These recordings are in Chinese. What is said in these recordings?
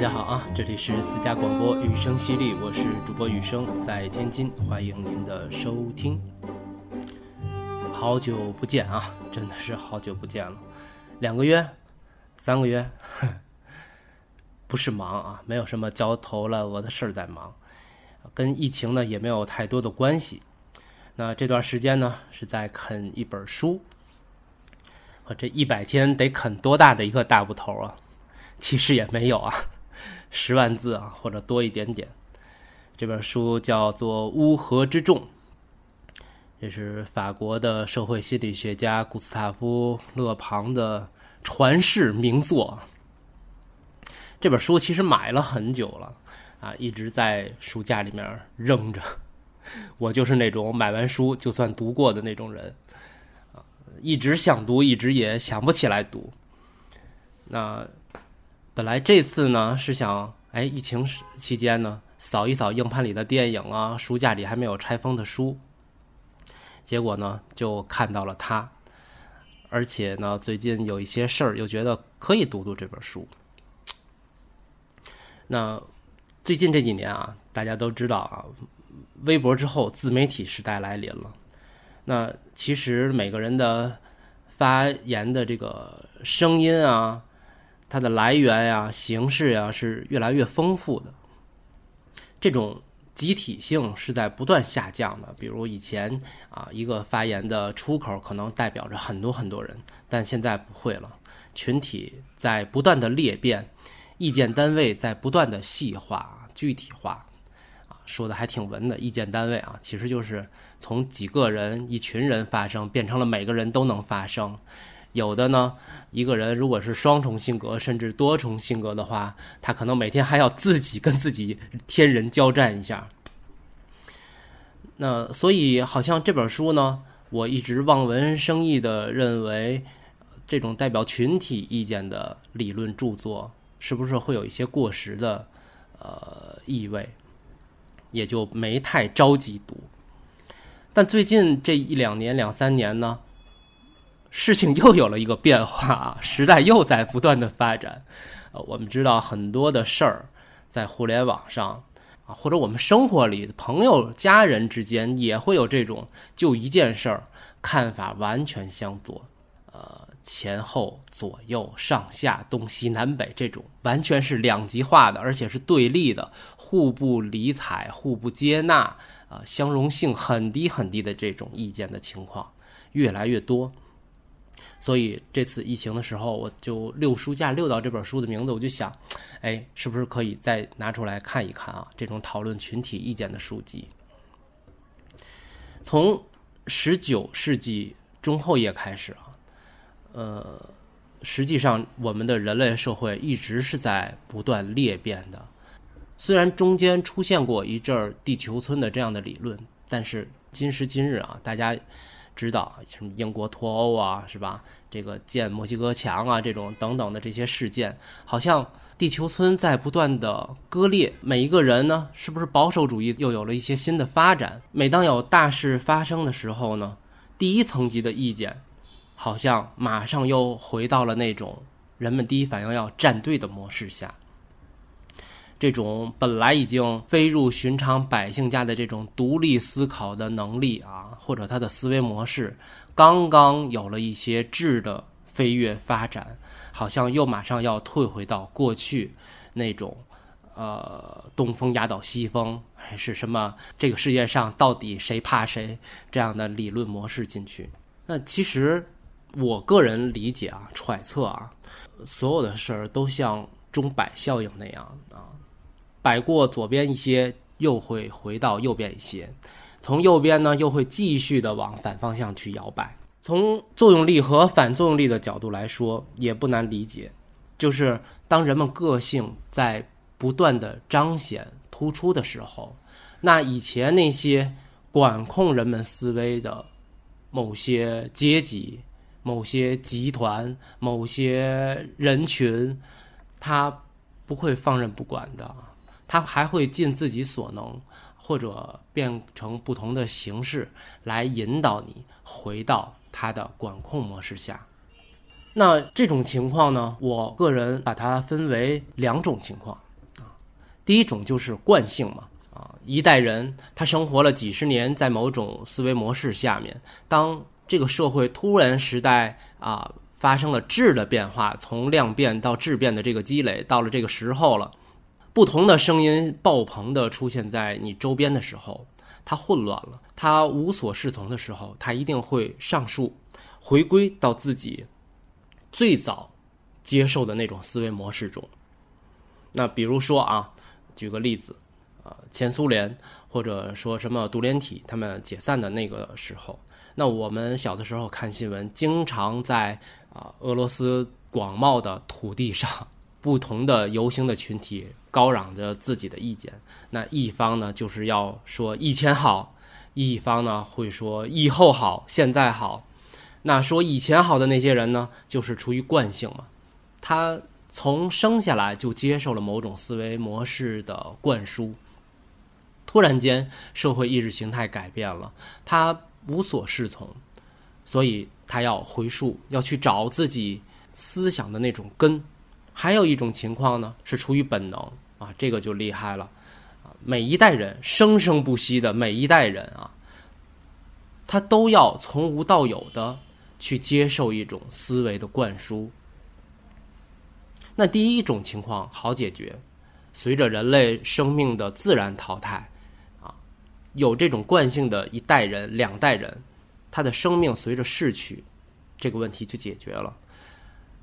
大家好啊，这里是私家广播雨声犀利，我是主播雨声，在天津，欢迎您的收听。好久不见啊，真的是好久不见了，两个月、三个月，不是忙啊，没有什么焦头烂额的事儿在忙，跟疫情呢也没有太多的关系。那这段时间呢是在啃一本书，我这一百天得啃多大的一个大部头啊？其实也没有啊。十万字啊，或者多一点点。这本书叫做《乌合之众》，这是法国的社会心理学家古斯塔夫·勒庞的传世名作。这本书其实买了很久了啊，一直在书架里面扔着。我就是那种买完书就算读过的那种人啊，一直想读，一直也想不起来读。那。本来这次呢是想，哎，疫情期间呢扫一扫硬盘里的电影啊，书架里还没有拆封的书。结果呢就看到了它，而且呢最近有一些事儿，又觉得可以读读这本书。那最近这几年啊，大家都知道啊，微博之后自媒体时代来临了。那其实每个人的发言的这个声音啊。它的来源呀、形式呀是越来越丰富的，这种集体性是在不断下降的。比如以前啊，一个发言的出口可能代表着很多很多人，但现在不会了，群体在不断的裂变，意见单位在不断的细化、具体化。啊，说的还挺文的，意见单位啊，其实就是从几个人、一群人发声，变成了每个人都能发声。有的呢，一个人如果是双重性格甚至多重性格的话，他可能每天还要自己跟自己天人交战一下。那所以好像这本书呢，我一直望文生义的认为，这种代表群体意见的理论著作，是不是会有一些过时的呃意味，也就没太着急读。但最近这一两年、两三年呢？事情又有了一个变化啊，时代又在不断的发展。呃，我们知道很多的事儿在互联网上啊，或者我们生活里朋友、家人之间也会有这种就一件事儿看法完全相左，呃，前后左右上下东西南北这种完全是两极化的，而且是对立的，互不理睬、互不接纳啊，相容性很低很低的这种意见的情况越来越多。所以这次疫情的时候，我就溜书架溜到这本书的名字，我就想，哎，是不是可以再拿出来看一看啊？这种讨论群体意见的书籍，从十九世纪中后叶开始啊，呃，实际上我们的人类社会一直是在不断裂变的。虽然中间出现过一阵儿地球村的这样的理论，但是今时今日啊，大家。知道什么英国脱欧啊，是吧？这个建墨西哥墙啊，这种等等的这些事件，好像地球村在不断的割裂。每一个人呢，是不是保守主义又有了一些新的发展？每当有大事发生的时候呢，第一层级的意见，好像马上又回到了那种人们第一反应要站队的模式下。这种本来已经飞入寻常百姓家的这种独立思考的能力啊，或者他的思维模式，刚刚有了一些质的飞跃发展，好像又马上要退回到过去那种，呃，东风压倒西风，还是什么这个世界上到底谁怕谁这样的理论模式进去。那其实我个人理解啊，揣测啊，所有的事儿都像钟摆效应那样啊。摆过左边一些，又会回到右边一些，从右边呢又会继续的往反方向去摇摆。从作用力和反作用力的角度来说，也不难理解，就是当人们个性在不断的彰显突出的时候，那以前那些管控人们思维的某些阶级、某些集团、某些人群，他不会放任不管的。他还会尽自己所能，或者变成不同的形式来引导你回到他的管控模式下。那这种情况呢？我个人把它分为两种情况啊。第一种就是惯性嘛，啊，一代人他生活了几十年在某种思维模式下面，当这个社会突然时代啊发生了质的变化，从量变到质变的这个积累，到了这个时候了，不同的声音爆棚的出现在你周边的时候，它混乱了，它无所适从的时候，它一定会上树，回归到自己最早接受的那种思维模式中。那比如说啊，举个例子，啊，前苏联或者说什么独联体他们解散的那个时候。那我们小的时候看新闻，经常在啊俄罗斯广袤的土地上，不同的游行的群体高嚷着自己的意见。那一方呢就是要说以前好，一方呢会说以后好，现在好。那说以前好的那些人呢，就是出于惯性嘛，他从生下来就接受了某种思维模式的灌输。突然间，社会意识形态改变了，他。无所适从，所以他要回溯，要去找自己思想的那种根。还有一种情况呢，是出于本能啊，这个就厉害了啊！每一代人生生不息的每一代人啊，他都要从无到有的去接受一种思维的灌输。那第一种情况好解决，随着人类生命的自然淘汰。啊有这种惯性的一代人、两代人，他的生命随着逝去，这个问题就解决了。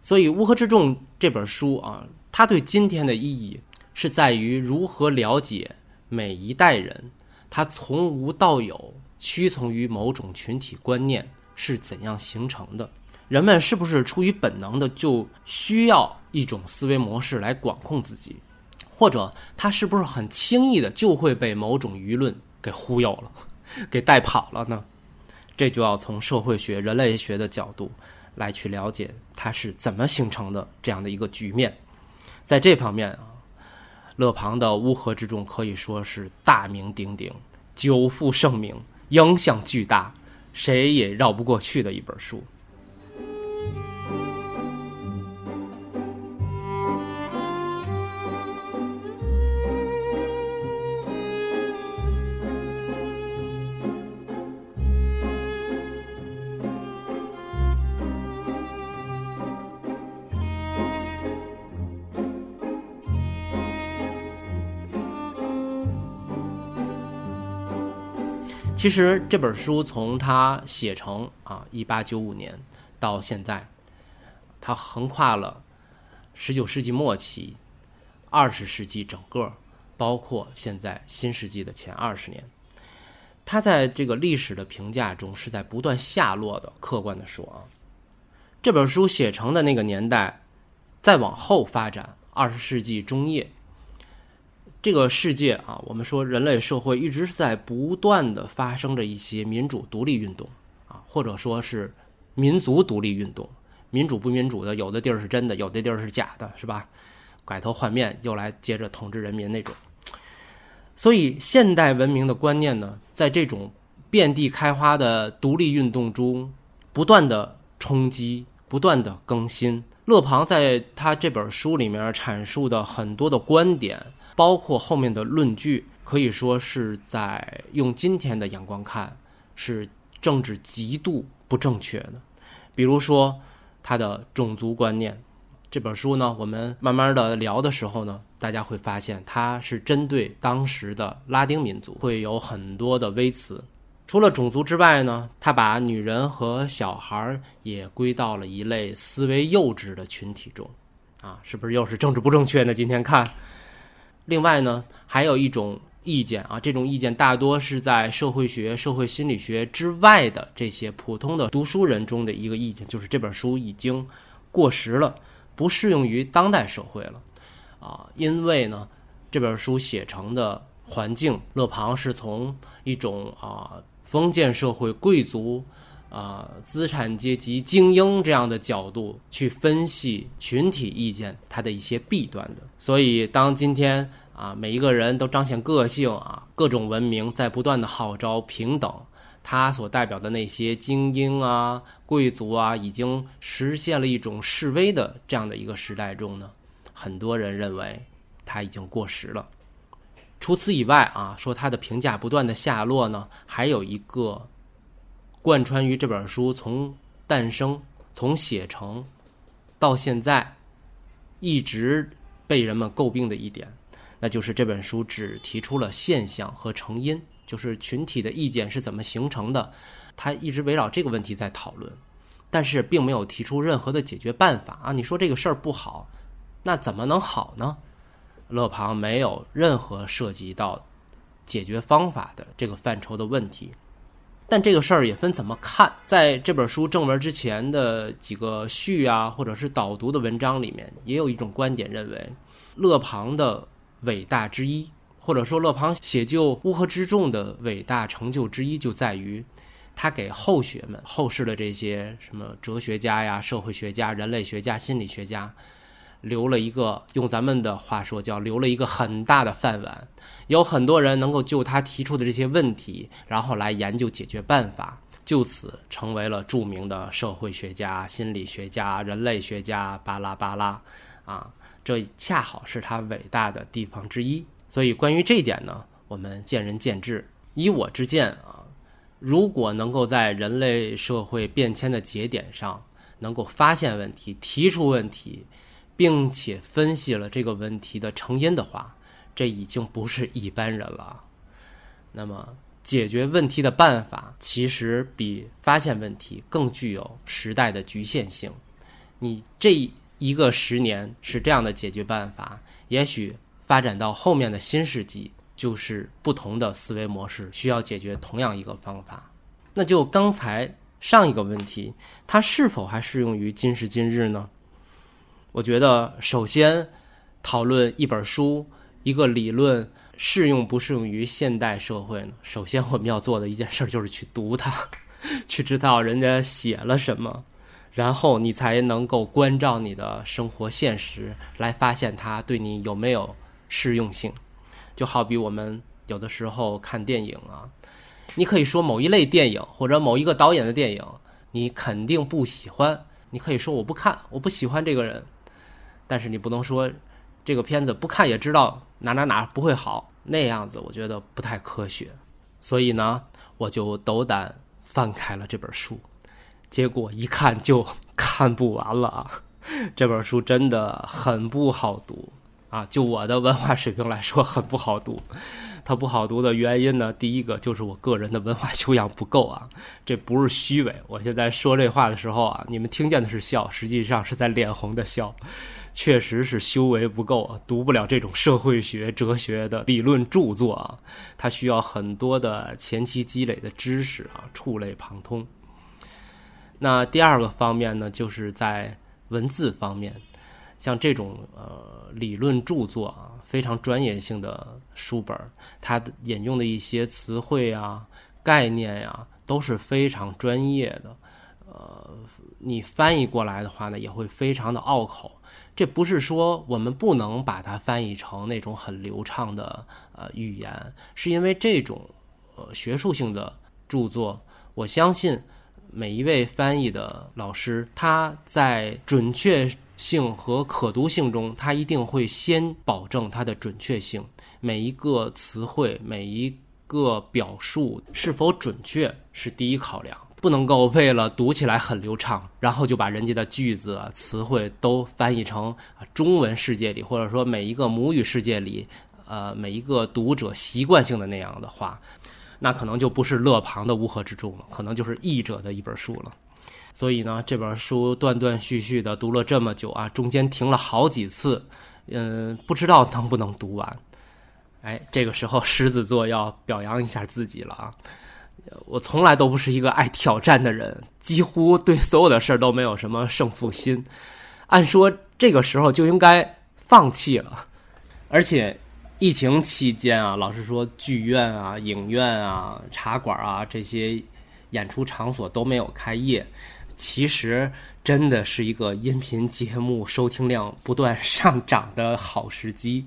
所以《乌合之众》这本书啊，它对今天的意义是在于如何了解每一代人，他从无到有，屈从于某种群体观念是怎样形成的。人们是不是出于本能的就需要一种思维模式来管控自己，或者他是不是很轻易的就会被某种舆论？给忽悠了，给带跑了呢？这就要从社会学、人类学的角度来去了解它是怎么形成的这样的一个局面。在这方面啊，勒庞的《乌合之众》可以说是大名鼎鼎、久负盛名、影响巨大，谁也绕不过去的一本书。其实这本书从它写成啊，一八九五年到现在，它横跨了十九世纪末期、二十世纪整个，包括现在新世纪的前二十年。它在这个历史的评价中是在不断下落的。客观的说啊，这本书写成的那个年代，再往后发展，二十世纪中叶。这个世界啊，我们说人类社会一直是在不断的发生着一些民主独立运动啊，或者说是民族独立运动。民主不民主的，有的地儿是真的，有的地儿是假的，是吧？改头换面又来接着统治人民那种。所以现代文明的观念呢，在这种遍地开花的独立运动中不断的冲击，不断的更新。勒庞在他这本书里面阐述的很多的观点。包括后面的论据，可以说是在用今天的眼光看，是政治极度不正确的。比如说他的种族观念，这本书呢，我们慢慢的聊的时候呢，大家会发现它是针对当时的拉丁民族，会有很多的微词。除了种族之外呢，他把女人和小孩也归到了一类思维幼稚的群体中，啊，是不是又是政治不正确呢？今天看。另外呢，还有一种意见啊，这种意见大多是在社会学、社会心理学之外的这些普通的读书人中的一个意见，就是这本书已经过时了，不适用于当代社会了，啊，因为呢，这本书写成的环境，勒庞是从一种啊封建社会贵族。啊，资产阶级精英这样的角度去分析群体意见它的一些弊端的，所以当今天啊每一个人都彰显个性啊，各种文明在不断的号召平等，他所代表的那些精英啊、贵族啊，已经实现了一种示威的这样的一个时代中呢，很多人认为他已经过时了。除此以外啊，说他的评价不断的下落呢，还有一个贯穿于这本书从诞生、从写成到现在一直被人们诟病的一点，那就是这本书只提出了现象和成因，就是群体的意见是怎么形成的，他一直围绕这个问题在讨论，但是并没有提出任何的解决办法啊！你说这个事儿不好，那怎么能好呢？勒庞没有任何涉及到解决方法的这个范畴的问题，但这个事儿也分怎么看。在这本书正文之前的几个序啊，或者是导读的文章里面，也有一种观点认为，勒庞的伟大之一，或者说勒庞写就乌合之众的伟大成就之一，就在于他给后学们、后世的这些什么哲学家呀、社会学家、人类学家、心理学家。留了一个用咱们的话说叫留了一个很大的饭碗，有很多人能够就他提出的这些问题，然后来研究解决办法，就此成为了著名的社会学家、心理学家、人类学家，巴拉巴拉，啊，这恰好是他伟大的地方之一。所以关于这一点呢，我们见仁见智。以我之见啊，如果能够在人类社会变迁的节点上能够发现问题、提出问题。并且分析了这个问题的成因的话，这已经不是一般人了。那么，解决问题的办法其实比发现问题更具有时代的局限性。你这一个十年是这样的解决办法，也许发展到后面的新世纪，就是不同的思维模式需要解决同样一个方法。那就刚才上一个问题，它是否还适用于今时今日呢？我觉得，首先讨论一本书、一个理论适用不适用于现代社会呢？首先，我们要做的一件事就是去读它，去知道人家写了什么，然后你才能够关照你的生活现实，来发现它对你有没有适用性。就好比我们有的时候看电影啊，你可以说某一类电影或者某一个导演的电影，你肯定不喜欢，你可以说我不看，我不喜欢这个人。但是你不能说，这个片子不看也知道哪哪哪不会好，那样子我觉得不太科学。所以呢，我就斗胆翻开了这本书，结果一看就看不完了啊！这本书真的很不好读啊！就我的文化水平来说，很不好读。它不好读的原因呢，第一个就是我个人的文化修养不够啊，这不是虚伪。我现在说这话的时候啊，你们听见的是笑，实际上是在脸红的笑。确实是修为不够啊，读不了这种社会学、哲学的理论著作啊，它需要很多的前期积累的知识啊，触类旁通。那第二个方面呢，就是在文字方面，像这种呃理论著作啊，非常专业性的书本，它引用的一些词汇啊、概念呀，都是非常专业的。呃，你翻译过来的话呢，也会非常的拗口。这不是说我们不能把它翻译成那种很流畅的呃语言，是因为这种呃学术性的著作，我相信每一位翻译的老师，他在准确性和可读性中，它一定会先保证它的准确性，每一个词汇，每一个表述是否准确是第一考量。不能够为了读起来很流畅，然后就把人家的句子啊、词汇都翻译成中文世界里，或者说每一个母语世界里，呃，每一个读者习惯性的那样的话，那可能就不是勒庞的乌合之众了，可能就是译者的一本书了。所以呢，这本书断断续续的读了这么久啊，中间停了好几次，嗯，不知道能不能读完。哎，这个时候狮子座要表扬一下自己了啊！我从来都不是一个爱挑战的人，几乎对所有的事儿都没有什么胜负心。按说这个时候就应该放弃了，而且疫情期间啊，老实说，剧院啊、影院啊、茶馆啊这些演出场所都没有开业，其实真的是一个音频节目收听量不断上涨的好时机。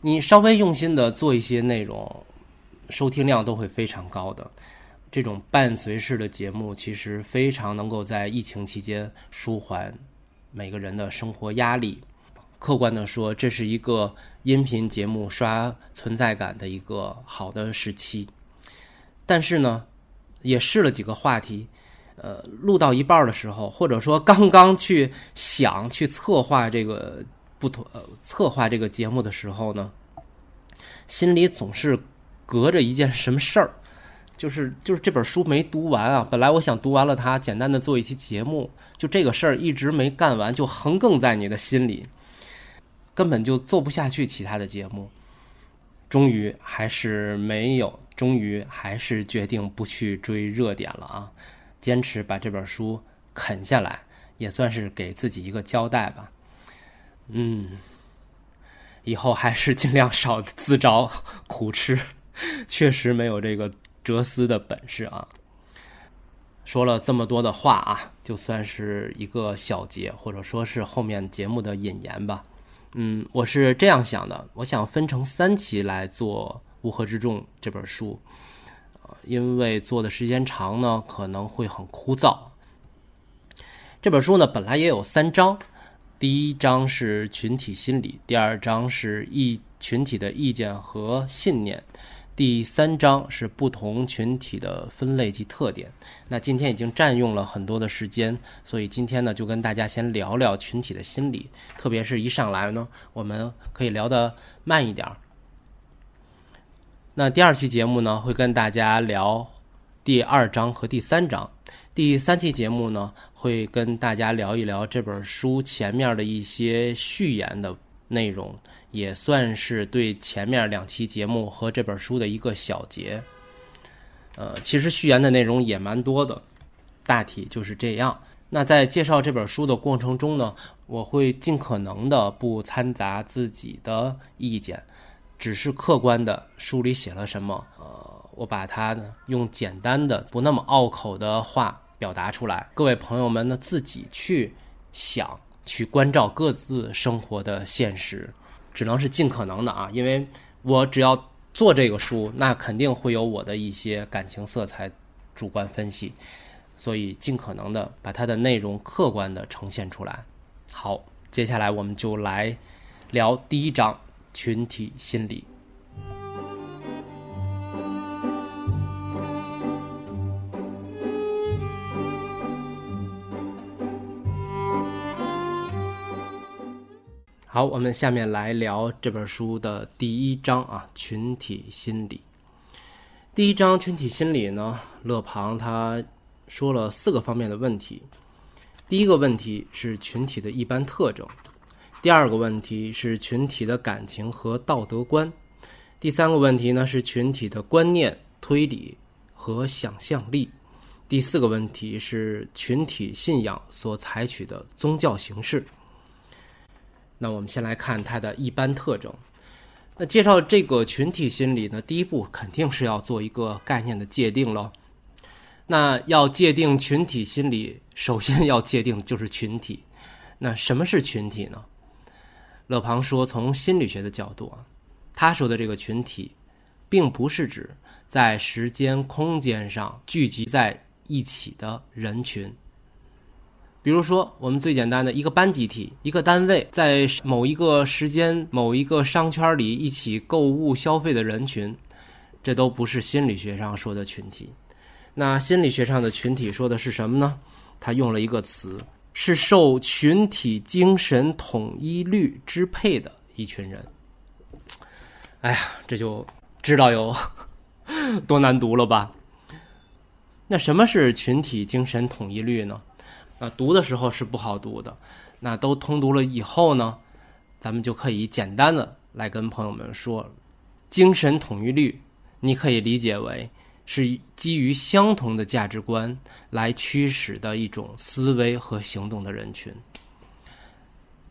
你稍微用心的做一些内容。收听量都会非常高的，这种伴随式的节目其实非常能够在疫情期间舒缓每个人的生活压力。客观的说，这是一个音频节目刷存在感的一个好的时期。但是呢，也试了几个话题，呃，录到一半的时候，或者说刚刚去想去策划这个不同呃策划这个节目的时候呢，心里总是隔着一件什么事儿。就是就是这本书没读完啊！本来我想读完了它，简单的做一期节目，就这个事儿一直没干完，就横亘在你的心里，根本就做不下去其他的节目。终于还是没有，终于还是决定不去追热点了啊！坚持把这本书啃下来，也算是给自己一个交代吧。嗯，以后还是尽量少自找苦吃，确实没有这个。哲思的本事啊！说了这么多的话啊，就算是一个小结，或者说是后面节目的引言吧。嗯，我是这样想的，我想分成三期来做《乌合之众》这本书，因为做的时间长呢，可能会很枯燥。这本书呢，本来也有三章，第一章是群体心理，第二章是意群体的意见和信念。第三章是不同群体的分类及特点。那今天已经占用了很多的时间，所以今天呢就跟大家先聊聊群体的心理，特别是一上来呢，我们可以聊得慢一点儿。那第二期节目呢会跟大家聊第二章和第三章，第三期节目呢会跟大家聊一聊这本书前面的一些序言的内容。也算是对前面两期节目和这本书的一个小结。呃，其实序言的内容也蛮多的，大体就是这样。那在介绍这本书的过程中呢，我会尽可能的不掺杂自己的意见，只是客观的书里写了什么，呃，我把它呢用简单的、不那么拗口的话表达出来。各位朋友们呢，自己去想，去关照各自生活的现实。只能是尽可能的啊，因为我只要做这个书，那肯定会有我的一些感情色彩、主观分析，所以尽可能的把它的内容客观的呈现出来。好，接下来我们就来聊第一章群体心理。好，我们下面来聊这本书的第一章啊，群体心理。第一章群体心理呢，勒庞他说了四个方面的问题。第一个问题是群体的一般特征，第二个问题是群体的感情和道德观，第三个问题呢是群体的观念、推理和想象力，第四个问题是群体信仰所采取的宗教形式。那我们先来看它的一般特征。那介绍这个群体心理呢，第一步肯定是要做一个概念的界定喽。那要界定群体心理，首先要界定就是群体。那什么是群体呢？勒庞说，从心理学的角度啊，他说的这个群体，并不是指在时间空间上聚集在一起的人群。比如说，我们最简单的一个班集体、一个单位，在某一个时间、某一个商圈里一起购物消费的人群，这都不是心理学上说的群体。那心理学上的群体说的是什么呢？他用了一个词，是受群体精神统一律支配的一群人。哎呀，这就知道有多难读了吧？那什么是群体精神统一律呢？啊，读的时候是不好读的，那都通读了以后呢，咱们就可以简单的来跟朋友们说，精神统一律，你可以理解为是基于相同的价值观来驱使的一种思维和行动的人群。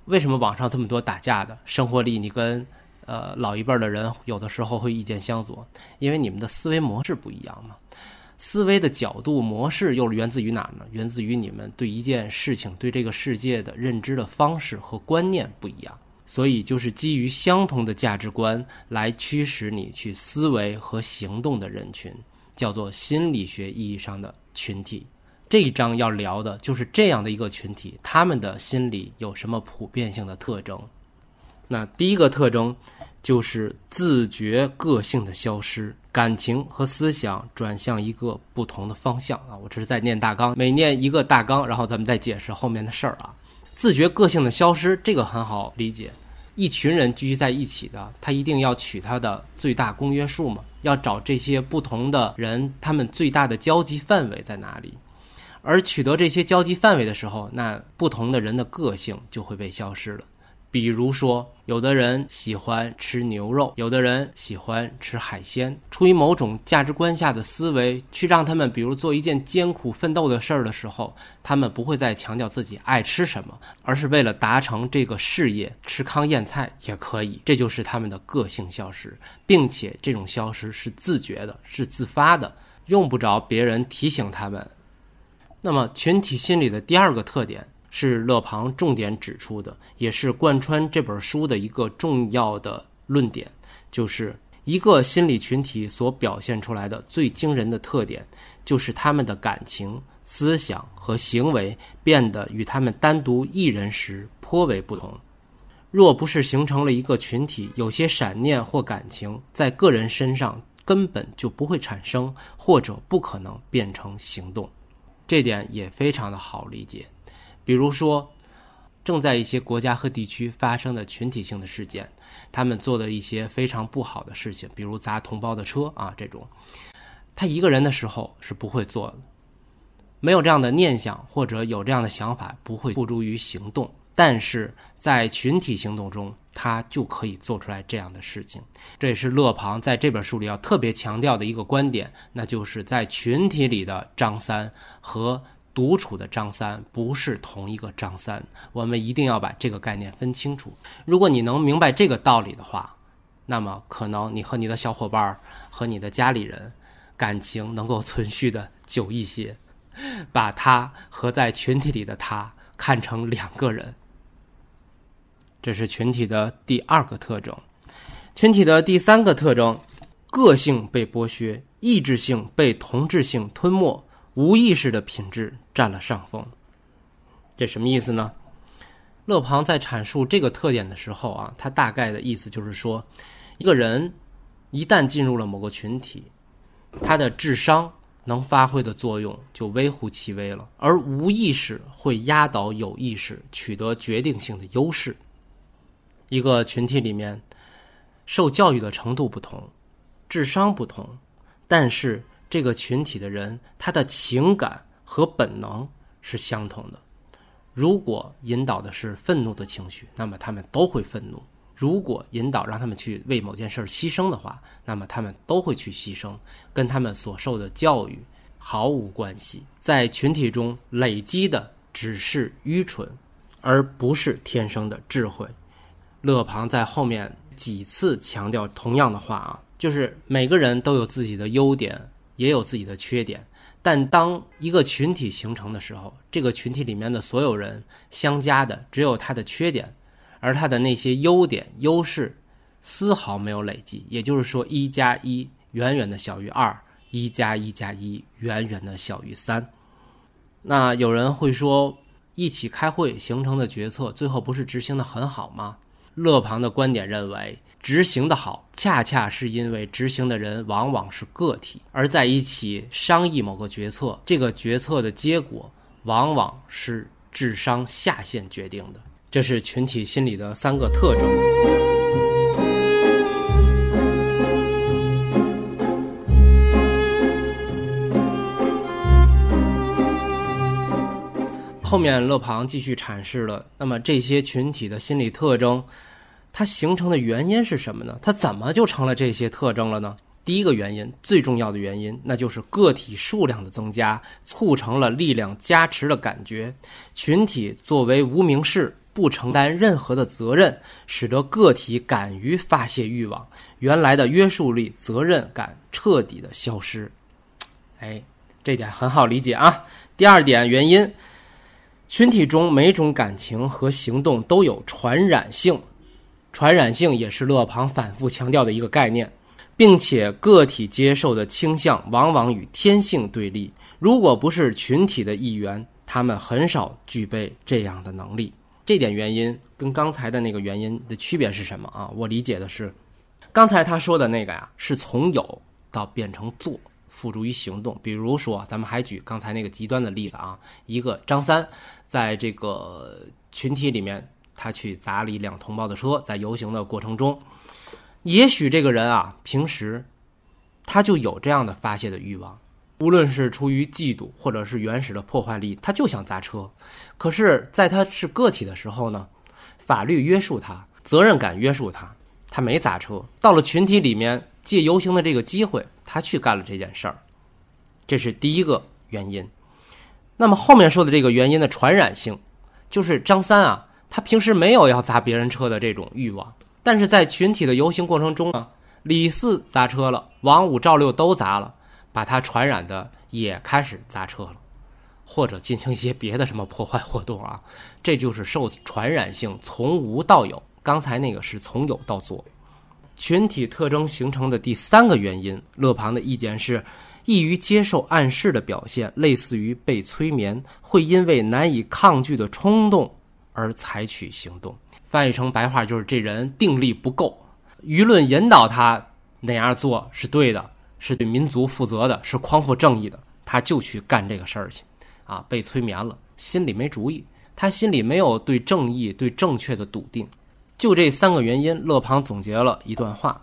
为什么网上这么多打架的？生活里你跟呃老一辈的人有的时候会意见相左，因为你们的思维模式不一样嘛。思维的角度模式又源自于哪呢？源自于你们对一件事情、对这个世界的认知的方式和观念不一样，所以就是基于相同的价值观来驱使你去思维和行动的人群，叫做心理学意义上的群体。这一章要聊的就是这样的一个群体，他们的心理有什么普遍性的特征？那第一个特征就是自觉个性的消失，感情和思想转向一个不同的方向啊！我这是在念大纲，每念一个大纲，然后咱们再解释后面的事儿啊。自觉个性的消失，这个很好理解。一群人聚集在一起的，他一定要取他的最大公约数嘛？要找这些不同的人，他们最大的交集范围在哪里？而取得这些交集范围的时候，那不同的人的个性就会被消失了。比如说，有的人喜欢吃牛肉，有的人喜欢吃海鲜。出于某种价值观下的思维，去让他们，比如做一件艰苦奋斗的事儿的时候，他们不会再强调自己爱吃什么，而是为了达成这个事业，吃糠咽菜也可以。这就是他们的个性消失，并且这种消失是自觉的，是自发的，用不着别人提醒他们。那么，群体心理的第二个特点。是勒庞重点指出的，也是贯穿这本书的一个重要的论点，就是一个心理群体所表现出来的最惊人的特点，就是他们的感情、思想和行为变得与他们单独一人时颇为不同。若不是形成了一个群体，有些闪念或感情在个人身上根本就不会产生，或者不可能变成行动。这点也非常的好理解。比如说，正在一些国家和地区发生的群体性的事件，他们做的一些非常不好的事情，比如砸同胞的车啊，这种，他一个人的时候是不会做的，没有这样的念想或者有这样的想法，不会付诸于行动。但是在群体行动中，他就可以做出来这样的事情。这也是勒庞在这本书里要特别强调的一个观点，那就是在群体里的张三和。独处的张三不是同一个张三，我们一定要把这个概念分清楚。如果你能明白这个道理的话，那么可能你和你的小伙伴儿和你的家里人感情能够存续的久一些。把他和在群体里的他看成两个人，这是群体的第二个特征。群体的第三个特征，个性被剥削，意志性被同质性吞没。无意识的品质占了上风，这什么意思呢？勒庞在阐述这个特点的时候啊，他大概的意思就是说，一个人一旦进入了某个群体，他的智商能发挥的作用就微乎其微了，而无意识会压倒有意识，取得决定性的优势。一个群体里面，受教育的程度不同，智商不同，但是。这个群体的人，他的情感和本能是相同的。如果引导的是愤怒的情绪，那么他们都会愤怒；如果引导让他们去为某件事牺牲的话，那么他们都会去牺牲，跟他们所受的教育毫无关系。在群体中累积的只是愚蠢，而不是天生的智慧。勒庞在后面几次强调同样的话啊，就是每个人都有自己的优点。也有自己的缺点，但当一个群体形成的时候，这个群体里面的所有人相加的只有他的缺点，而他的那些优点、优势丝毫没有累积。也就是说，一加一远远的小于二，一加一加一远远的小于三。那有人会说，一起开会形成的决策，最后不是执行的很好吗？勒庞的观点认为。执行的好，恰恰是因为执行的人往往是个体，而在一起商议某个决策，这个决策的结果往往是智商下限决定的。这是群体心理的三个特征。后面勒庞继续阐释了，那么这些群体的心理特征。它形成的原因是什么呢？它怎么就成了这些特征了呢？第一个原因，最重要的原因，那就是个体数量的增加，促成了力量加持的感觉。群体作为无名氏，不承担任何的责任，使得个体敢于发泄欲望，原来的约束力、责任感彻底的消失。哎，这点很好理解啊。第二点原因，群体中每种感情和行动都有传染性。传染性也是勒庞反复强调的一个概念，并且个体接受的倾向往往与天性对立。如果不是群体的一员，他们很少具备这样的能力。这点原因跟刚才的那个原因的区别是什么啊？我理解的是，刚才他说的那个呀，是从有到变成做，付诸于行动。比如说，咱们还举刚才那个极端的例子啊，一个张三在这个群体里面，他去砸了一辆同胞的车，在游行的过程中，也许这个人啊，平时他就有这样的发泄的欲望。无论是出于嫉妒，或者是原始的破坏力，他就想砸车。可是，在他是个体的时候呢，法律约束他，责任感约束他，他没砸车。到了群体里面，借游行的这个机会，他去干了这件事儿，这是第一个原因。那么后面说的这个原因的传染性，就是张三啊，他平时没有要砸别人车的这种欲望，但是在群体的游行过程中呢，李四砸车了，王五、赵六都砸了。把他传染的也开始砸车了，或者进行一些别的什么破坏活动啊，这就是受传染性从无到有。刚才那个是从有到做，群体特征形成的第三个原因，勒庞的意见是，易于接受暗示的表现，类似于被催眠，会因为难以抗拒的冲动而采取行动。翻译成白话就是这人定力不够，舆论引导他那样做是对的。是对民族负责的，是匡扶正义的，他就去干这个事儿去，啊，被催眠了，心里没主意，他心里没有对正义、对正确的笃定，就这三个原因，勒庞总结了一段话：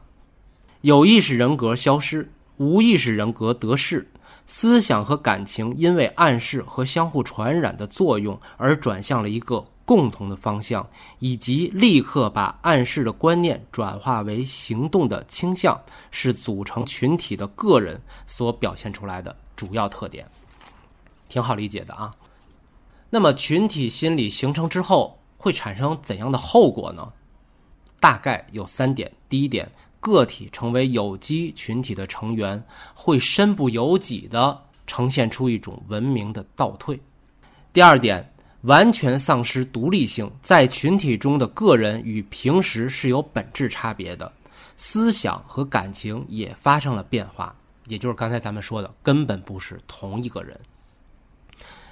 有意识人格消失，无意识人格得势，思想和感情因为暗示和相互传染的作用而转向了一个。共同的方向，以及立刻把暗示的观念转化为行动的倾向，是组成群体的个人所表现出来的主要特点。挺好理解的啊。那么群体心理形成之后会产生怎样的后果呢？大概有三点。第一点，个体成为有机群体的成员，会身不由己地呈现出一种文明的倒退。第二点。完全丧失独立性，在群体中的个人与平时是有本质差别的，思想和感情也发生了变化，也就是刚才咱们说的，根本不是同一个人。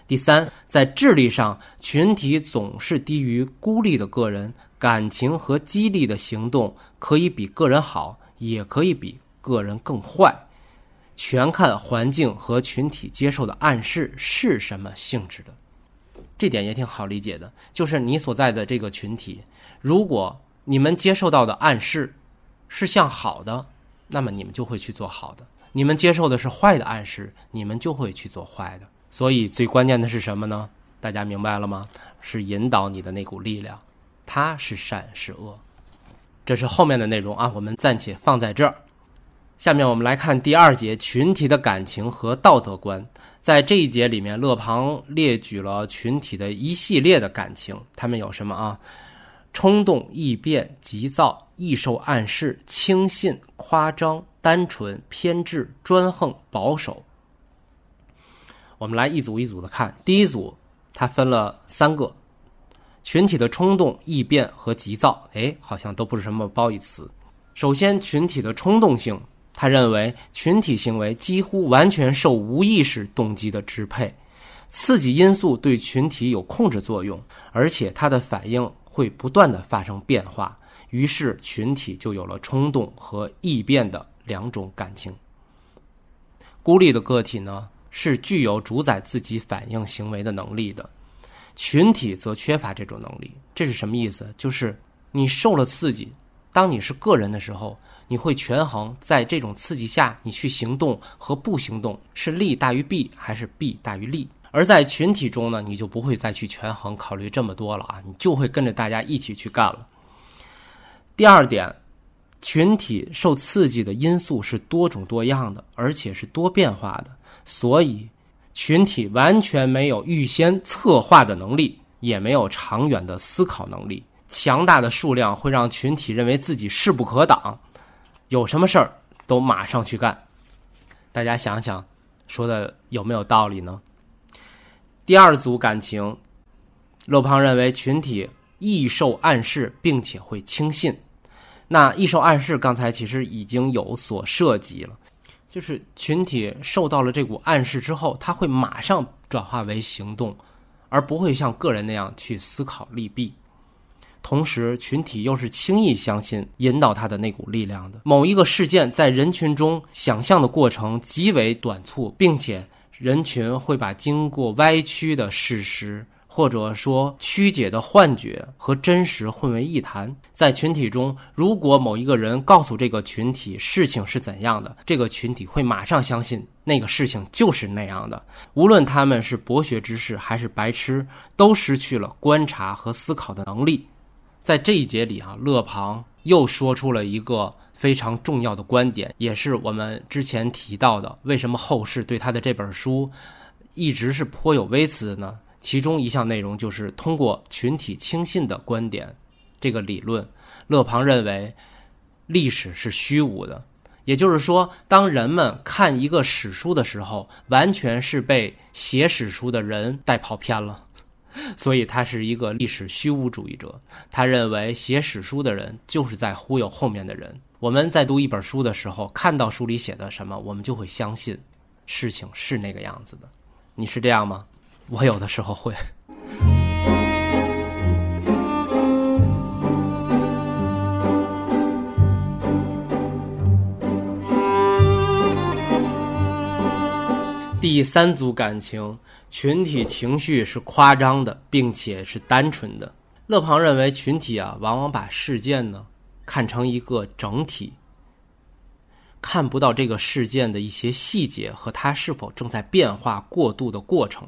第三，在智力上，群体总是低于孤立的个人，感情和激励的行动可以比个人好，也可以比个人更坏，全看环境和群体接受的暗示是什么性质的。这点也挺好理解的，就是你所在的这个群体，如果你们接受到的暗示是向好的，那么你们就会去做好的；你们接受的是坏的暗示，你们就会去做坏的。所以最关键的是什么呢？大家明白了吗？是引导你的那股力量，它是善是恶。这是后面的内容啊，我们暂且放在这儿。下面我们来看第二节群体的感情和道德观。在这一节里面，勒庞列举了群体的一系列的感情，他们有什么啊？冲动、易变、急躁、易受暗示、轻信、夸张、单纯、偏执、专横、保守。我们来一组一组的看。第一组，它分了三个群体的冲动、易变和急躁。哎，好像都不是什么褒义词。首先，群体的冲动性。他认为群体行为几乎完全受无意识动机的支配，刺激因素对群体有控制作用，而且它的反应会不断的发生变化，于是群体就有了冲动和易变的两种感情。孤立的个体呢，是具有主宰自己反应行为的能力的，群体则缺乏这种能力。这是什么意思？就是你受了刺激，当你是个人的时候。你会权衡在这种刺激下，你去行动和不行动是利大于弊还是弊大于利？而在群体中呢，你就不会再去权衡考虑这么多了啊，你就会跟着大家一起去干了。第二点，群体受刺激的因素是多种多样的，而且是多变化的，所以群体完全没有预先策划的能力，也没有长远的思考能力。强大的数量会让群体认为自己势不可挡。有什么事儿都马上去干，大家想想，说的有没有道理呢？第二组感情，勒庞认为群体易受暗示，并且会轻信。那易受暗示，刚才其实已经有所涉及了，就是群体受到了这股暗示之后，他会马上转化为行动，而不会像个人那样去思考利弊。同时，群体又是轻易相信引导他的那股力量的。某一个事件在人群中想象的过程极为短促，并且人群会把经过歪曲的事实。或者说曲解的幻觉和真实混为一谈，在群体中，如果某一个人告诉这个群体事情是怎样的，这个群体会马上相信那个事情就是那样的。无论他们是博学之士还是白痴，都失去了观察和思考的能力。在这一节里啊，勒庞又说出了一个非常重要的观点，也是我们之前提到的，为什么后世对他的这本书一直是颇有微词的呢？其中一项内容就是通过群体轻信的观点，这个理论，勒庞认为历史是虚无的，也就是说，当人们看一个史书的时候，完全是被写史书的人带跑偏了，所以他是一个历史虚无主义者。他认为写史书的人就是在忽悠后面的人。我们在读一本书的时候，看到书里写的什么，我们就会相信事情是那个样子的。你是这样吗？我有的时候会。第三组感情，群体情绪是夸张的，并且是单纯的。勒庞认为，群体啊，往往把事件呢看成一个整体，看不到这个事件的一些细节和它是否正在变化过渡的过程。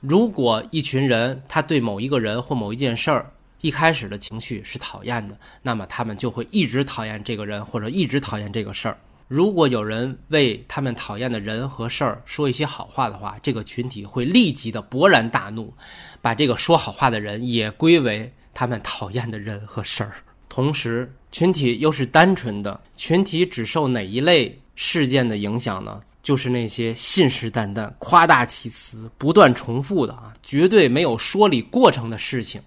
如果一群人他对某一个人或某一件事儿一开始的情绪是讨厌的，那么他们就会一直讨厌这个人或者一直讨厌这个事儿。如果有人为他们讨厌的人和事儿说一些好话的话，这个群体会立即的勃然大怒，把这个说好话的人也归为他们讨厌的人和事儿。同时，群体又是单纯的，群体只受哪一类事件的影响呢？就是那些信誓旦旦、夸大其词、不断重复的啊，绝对没有说理过程的事情，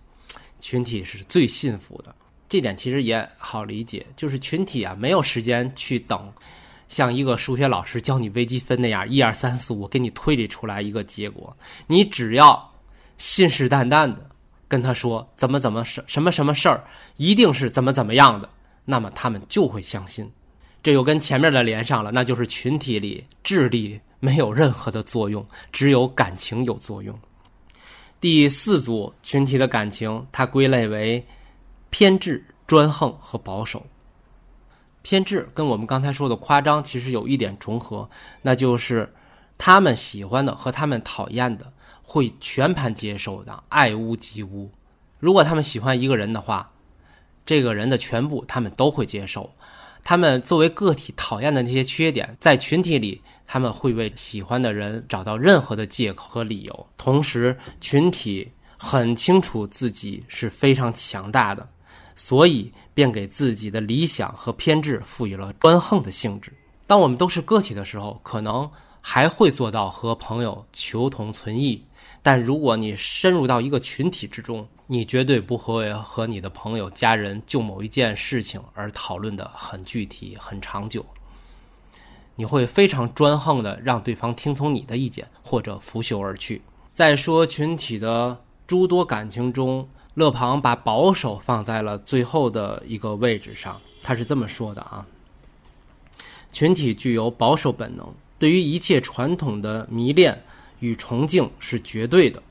群体是最信服的。这点其实也好理解，就是群体啊，没有时间去等，像一个数学老师教你微积分那样，一二三四五给你推理出来一个结果。你只要信誓旦旦的跟他说怎么怎么什什么什么事儿，一定是怎么怎么样的，那么他们就会相信。这又跟前面的连上了，那就是群体里智力没有任何的作用，只有感情有作用。第四组群体的感情，它归类为偏执、专横和保守。偏执跟我们刚才说的夸张其实有一点重合，那就是他们喜欢的和他们讨厌的会全盘接受的，爱屋及乌。如果他们喜欢一个人的话，这个人的全部他们都会接受。他们作为个体讨厌的那些缺点，在群体里，他们会为喜欢的人找到任何的借口和理由。同时，群体很清楚自己是非常强大的，所以便给自己的理想和偏执赋予了专横的性质。当我们都是个体的时候，可能还会做到和朋友求同存异。但如果你深入到一个群体之中，你绝对不会和你的朋友、家人就某一件事情而讨论的很具体、很长久。你会非常专横的让对方听从你的意见，或者拂袖而去。在说群体的诸多感情中，勒庞把保守放在了最后的一个位置上。他是这么说的啊：群体具有保守本能，对于一切传统的迷恋。与崇敬是绝对的，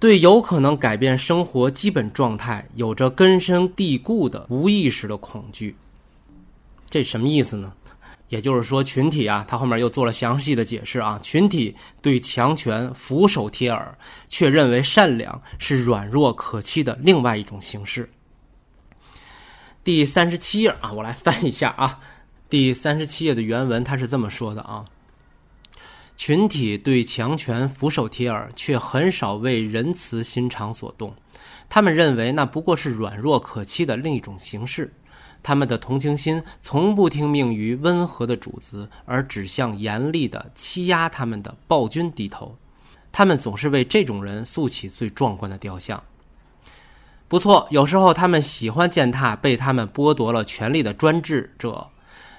对有可能改变生活基本状态有着根深蒂固的无意识的恐惧。这什么意思呢？也就是说，群体啊，他后面又做了详细的解释啊。群体对强权俯首帖耳，却认为善良是软弱可欺的另外一种形式。第三十七页啊，我来翻一下啊。第三十七页的原文他是这么说的啊。群体对强权俯首帖耳，却很少为仁慈心肠所动。他们认为那不过是软弱可欺的另一种形式。他们的同情心从不听命于温和的主子，而只向严厉的欺压他们的暴君低头。他们总是为这种人塑起最壮观的雕像。不错，有时候他们喜欢践踏被他们剥夺了权力的专制者，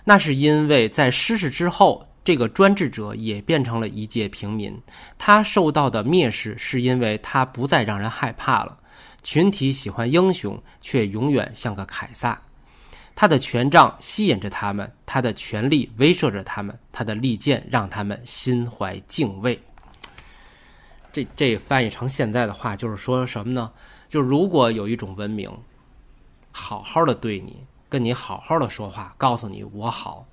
那是因为在失势之后。这个专制者也变成了一介平民，他受到的蔑视是因为他不再让人害怕了。群体喜欢英雄，却永远像个凯撒。他的权杖吸引着他们，他的权力威慑着他们，他的利剑让他们心怀敬畏。这这翻译成现在的话就是说什么呢？就如果有一种文明，好好的对你，跟你好好的说话，告诉你我好。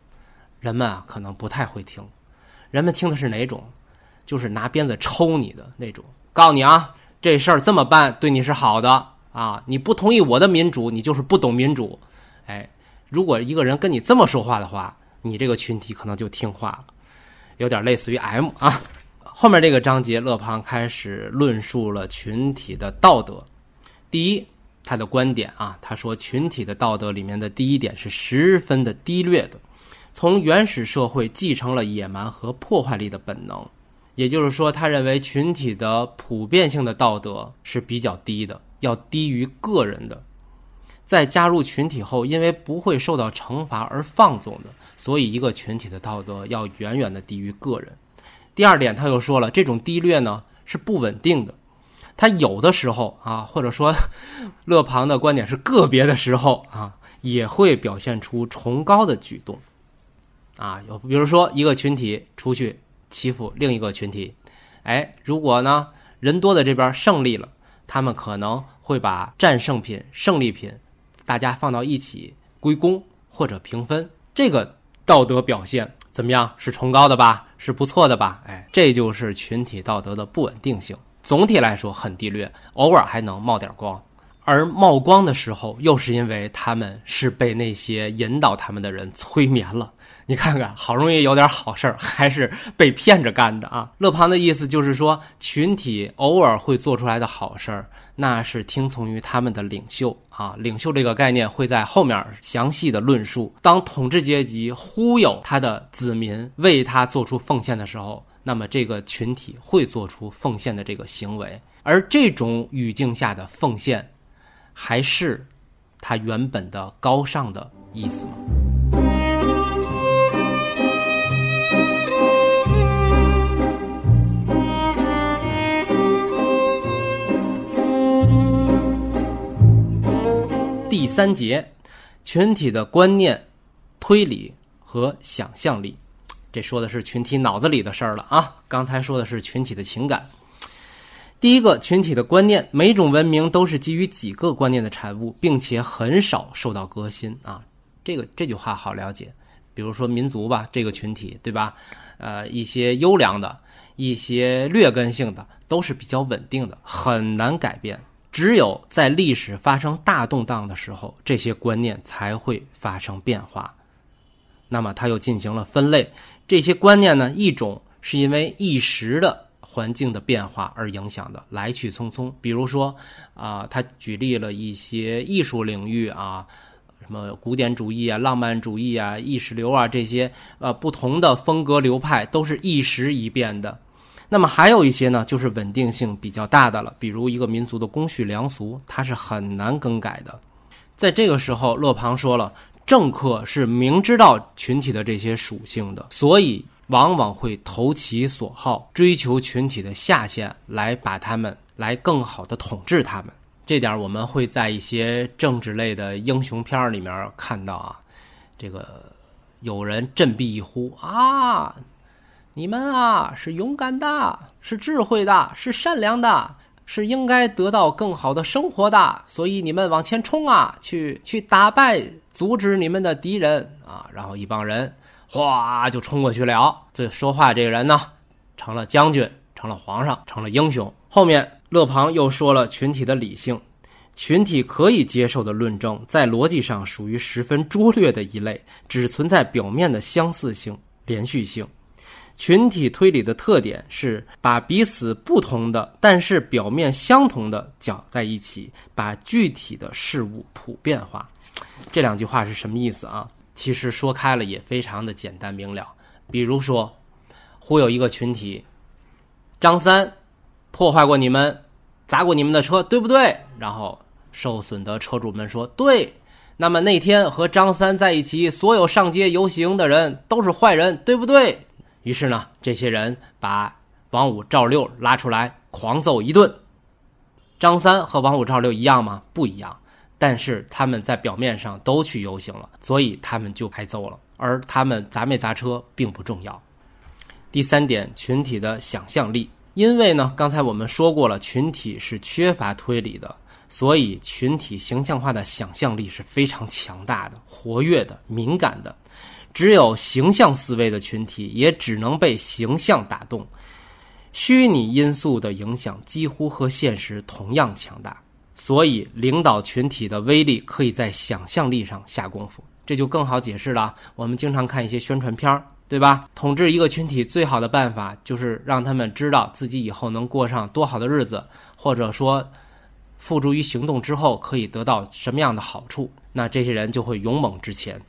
人们啊，可能不太会听，人们听的是哪种？就是拿鞭子抽你的那种。告诉你啊，这事儿这么办对你是好的啊！你不同意我的民主，你就是不懂民主。哎，如果一个人跟你这么说话的话，你这个群体可能就听话了，有点类似于 M 啊。后面这个章节，勒庞开始论述了群体的道德。第一，他的观点啊，他说群体的道德里面的第一点是十分的低劣的。从原始社会继承了野蛮和破坏力的本能，也就是说，他认为群体的普遍性的道德是比较低的，要低于个人的。在加入群体后，因为不会受到惩罚而放纵的，所以一个群体的道德要远远的低于个人。第二点，他又说了，这种低劣呢是不稳定的，他有的时候啊，或者说，勒庞的观点是个别的时候啊，也会表现出崇高的举动。啊，有比如说一个群体出去欺负另一个群体，哎，如果呢人多的这边胜利了，他们可能会把战胜品、胜利品大家放到一起归公或者平分。这个道德表现怎么样？是崇高的吧？是不错的吧？哎，这就是群体道德的不稳定性。总体来说很低劣，偶尔还能冒点光，而冒光的时候，又是因为他们是被那些引导他们的人催眠了。你看看，好容易有点好事儿，还是被骗着干的啊！勒庞的意思就是说，群体偶尔会做出来的好事儿，那是听从于他们的领袖啊。领袖这个概念会在后面详细的论述。当统治阶级忽悠他的子民为他做出奉献的时候，那么这个群体会做出奉献的这个行为。而这种语境下的奉献，还是他原本的高尚的意思吗？第三节，群体的观念、推理和想象力，这说的是群体脑子里的事儿了啊。刚才说的是群体的情感。第一个，群体的观念，每种文明都是基于几个观念的产物，并且很少受到革新啊。这个这句话好了解。比如说民族吧，这个群体对吧？呃，一些优良的、一些劣根性的，都是比较稳定的，很难改变。只有在历史发生大动荡的时候，这些观念才会发生变化。那么他又进行了分类，这些观念呢，一种是因为一时的环境的变化而影响的，来去匆匆。比如说啊，他举例了一些艺术领域啊，什么古典主义啊、浪漫主义啊、意识流啊这些呃不同的风格流派，都是一时一变的。那么还有一些呢，就是稳定性比较大的了，比如一个民族的公序良俗，它是很难更改的。在这个时候，勒庞说了，政客是明知道群体的这些属性的，所以往往会投其所好，追求群体的下限，来把他们来更好的统治他们。这点我们会在一些政治类的英雄片里面看到啊，这个有人振臂一呼啊。你们啊，是勇敢的，是智慧的，是善良的，是应该得到更好的生活的，所以你们往前冲啊，去去打败、阻止你们的敌人啊！然后一帮人哗就冲过去了。这说话这个人呢，成了将军，成了皇上，成了英雄。后面勒庞又说了群体的理性，群体可以接受的论证，在逻辑上属于十分拙劣的一类，只存在表面的相似性、连续性。群体推理的特点是把彼此不同的但是表面相同的搅在一起，把具体的事物普遍化。这两句话是什么意思啊？其实说开了也非常的简单明了。比如说，忽悠一个群体，张三破坏过你们，砸过你们的车，对不对？然后受损的车主们说对。那么那天和张三在一起，所有上街游行的人都是坏人，对不对？于是呢，这些人把王五、赵六拉出来狂揍一顿。张三和王五、赵六一样吗？不一样。但是他们在表面上都去游行了，所以他们就挨揍了。而他们砸没砸车并不重要。第三点，群体的想象力。因为呢，刚才我们说过了，群体是缺乏推理的，所以群体形象化的想象力是非常强大的、活跃的、敏感的。只有形象思维的群体，也只能被形象打动。虚拟因素的影响几乎和现实同样强大，所以领导群体的威力可以在想象力上下功夫。这就更好解释了。我们经常看一些宣传片儿，对吧？统治一个群体最好的办法就是让他们知道自己以后能过上多好的日子，或者说付诸于行动之后可以得到什么样的好处，那这些人就会勇猛直前。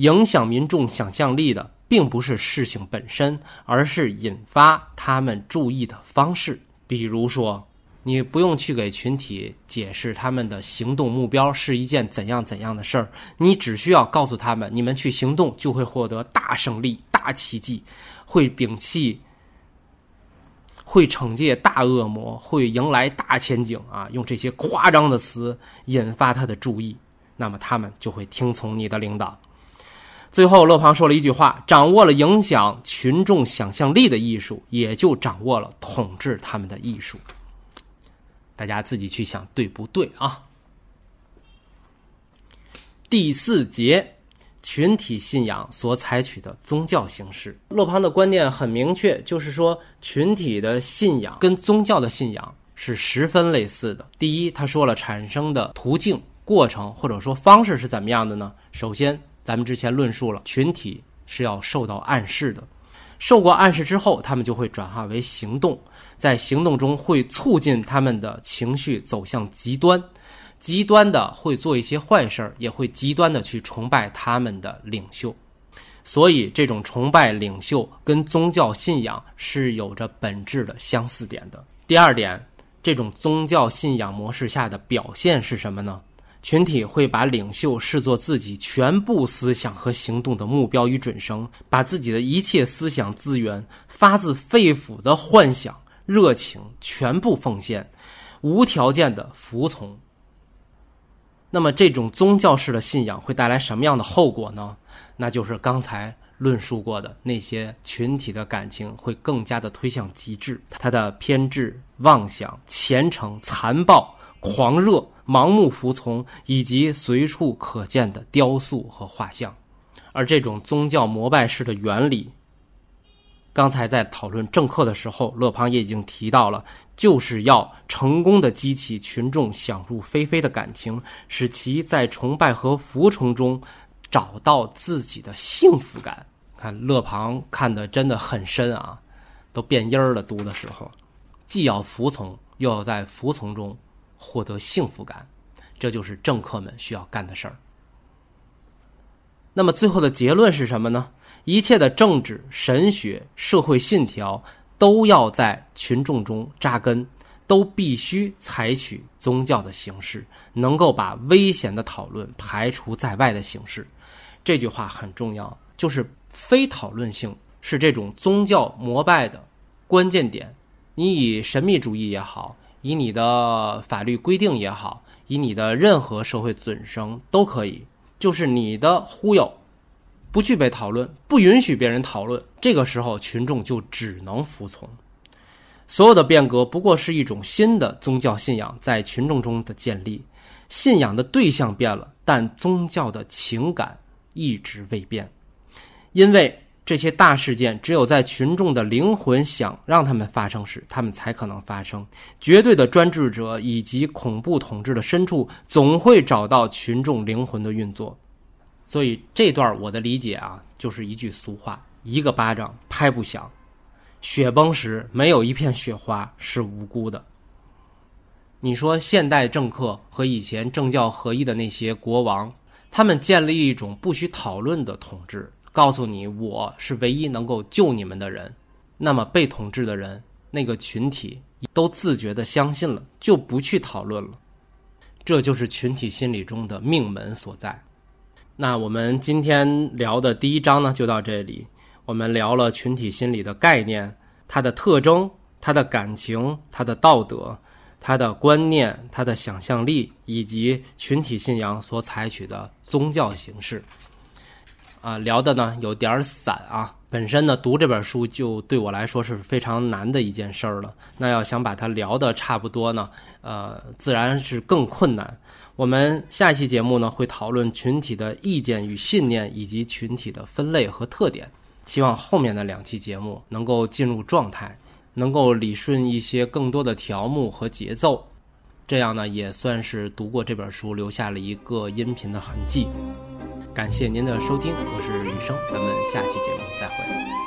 影响民众想象力的，并不是事情本身，而是引发他们注意的方式。比如说，你不用去给群体解释他们的行动目标是一件怎样怎样的事儿，你只需要告诉他们，你们去行动就会获得大胜利、大奇迹，会摒弃、会惩戒大恶魔，会迎来大前景啊！用这些夸张的词引发他的注意，那么他们就会听从你的领导。最后，勒庞说了一句话：“掌握了影响群众想象力的艺术，也就掌握了统治他们的艺术。”大家自己去想对不对啊？第四节，群体信仰所采取的宗教形式。勒庞的观念很明确，就是说群体的信仰跟宗教的信仰是十分类似的。第一，他说了产生的途径、过程或者说方式是怎么样的呢？首先。咱们之前论述了，群体是要受到暗示的，受过暗示之后，他们就会转化为行动，在行动中会促进他们的情绪走向极端，极端的会做一些坏事儿，也会极端的去崇拜他们的领袖，所以这种崇拜领袖跟宗教信仰是有着本质的相似点的。第二点，这种宗教信仰模式下的表现是什么呢？群体会把领袖视作自己全部思想和行动的目标与准绳，把自己的一切思想资源、发自肺腑的幻想、热情全部奉献，无条件的服从。那么，这种宗教式的信仰会带来什么样的后果呢？那就是刚才论述过的那些群体的感情会更加的推向极致，他的偏执、妄想、虔诚、残暴。狂热、盲目服从，以及随处可见的雕塑和画像，而这种宗教膜拜式的原理，刚才在讨论政客的时候，勒庞也已经提到了，就是要成功的激起群众想入非非的感情，使其在崇拜和服从中找到自己的幸福感。看勒庞看的真的很深啊，都变音儿了。读的时候，既要服从，又要在服从中。获得幸福感，这就是政客们需要干的事儿。那么最后的结论是什么呢？一切的政治、神学、社会信条都要在群众中扎根，都必须采取宗教的形式，能够把危险的讨论排除在外的形式。这句话很重要，就是非讨论性是这种宗教膜拜的关键点。你以神秘主义也好。以你的法律规定也好，以你的任何社会准绳都可以，就是你的忽悠，不具备讨论，不允许别人讨论，这个时候群众就只能服从。所有的变革不过是一种新的宗教信仰在群众中的建立，信仰的对象变了，但宗教的情感一直未变，因为。这些大事件只有在群众的灵魂想让他们发生时，他们才可能发生。绝对的专制者以及恐怖统治的深处，总会找到群众灵魂的运作。所以这段我的理解啊，就是一句俗话：一个巴掌拍不响。雪崩时，没有一片雪花是无辜的。你说现代政客和以前政教合一的那些国王，他们建立一种不需讨论的统治。告诉你，我是唯一能够救你们的人。那么被统治的人，那个群体都自觉的相信了，就不去讨论了。这就是群体心理中的命门所在。那我们今天聊的第一章呢，就到这里。我们聊了群体心理的概念、它的特征、它的感情、它的道德、它的观念、它的想象力，以及群体信仰所采取的宗教形式。啊，聊的呢有点散啊。本身呢，读这本书就对我来说是非常难的一件事儿了。那要想把它聊的差不多呢，呃，自然是更困难。我们下一期节目呢，会讨论群体的意见与信念，以及群体的分类和特点。希望后面的两期节目能够进入状态，能够理顺一些更多的条目和节奏，这样呢，也算是读过这本书留下了一个音频的痕迹。感谢您的收听，我是雨生，咱们下期节目再会。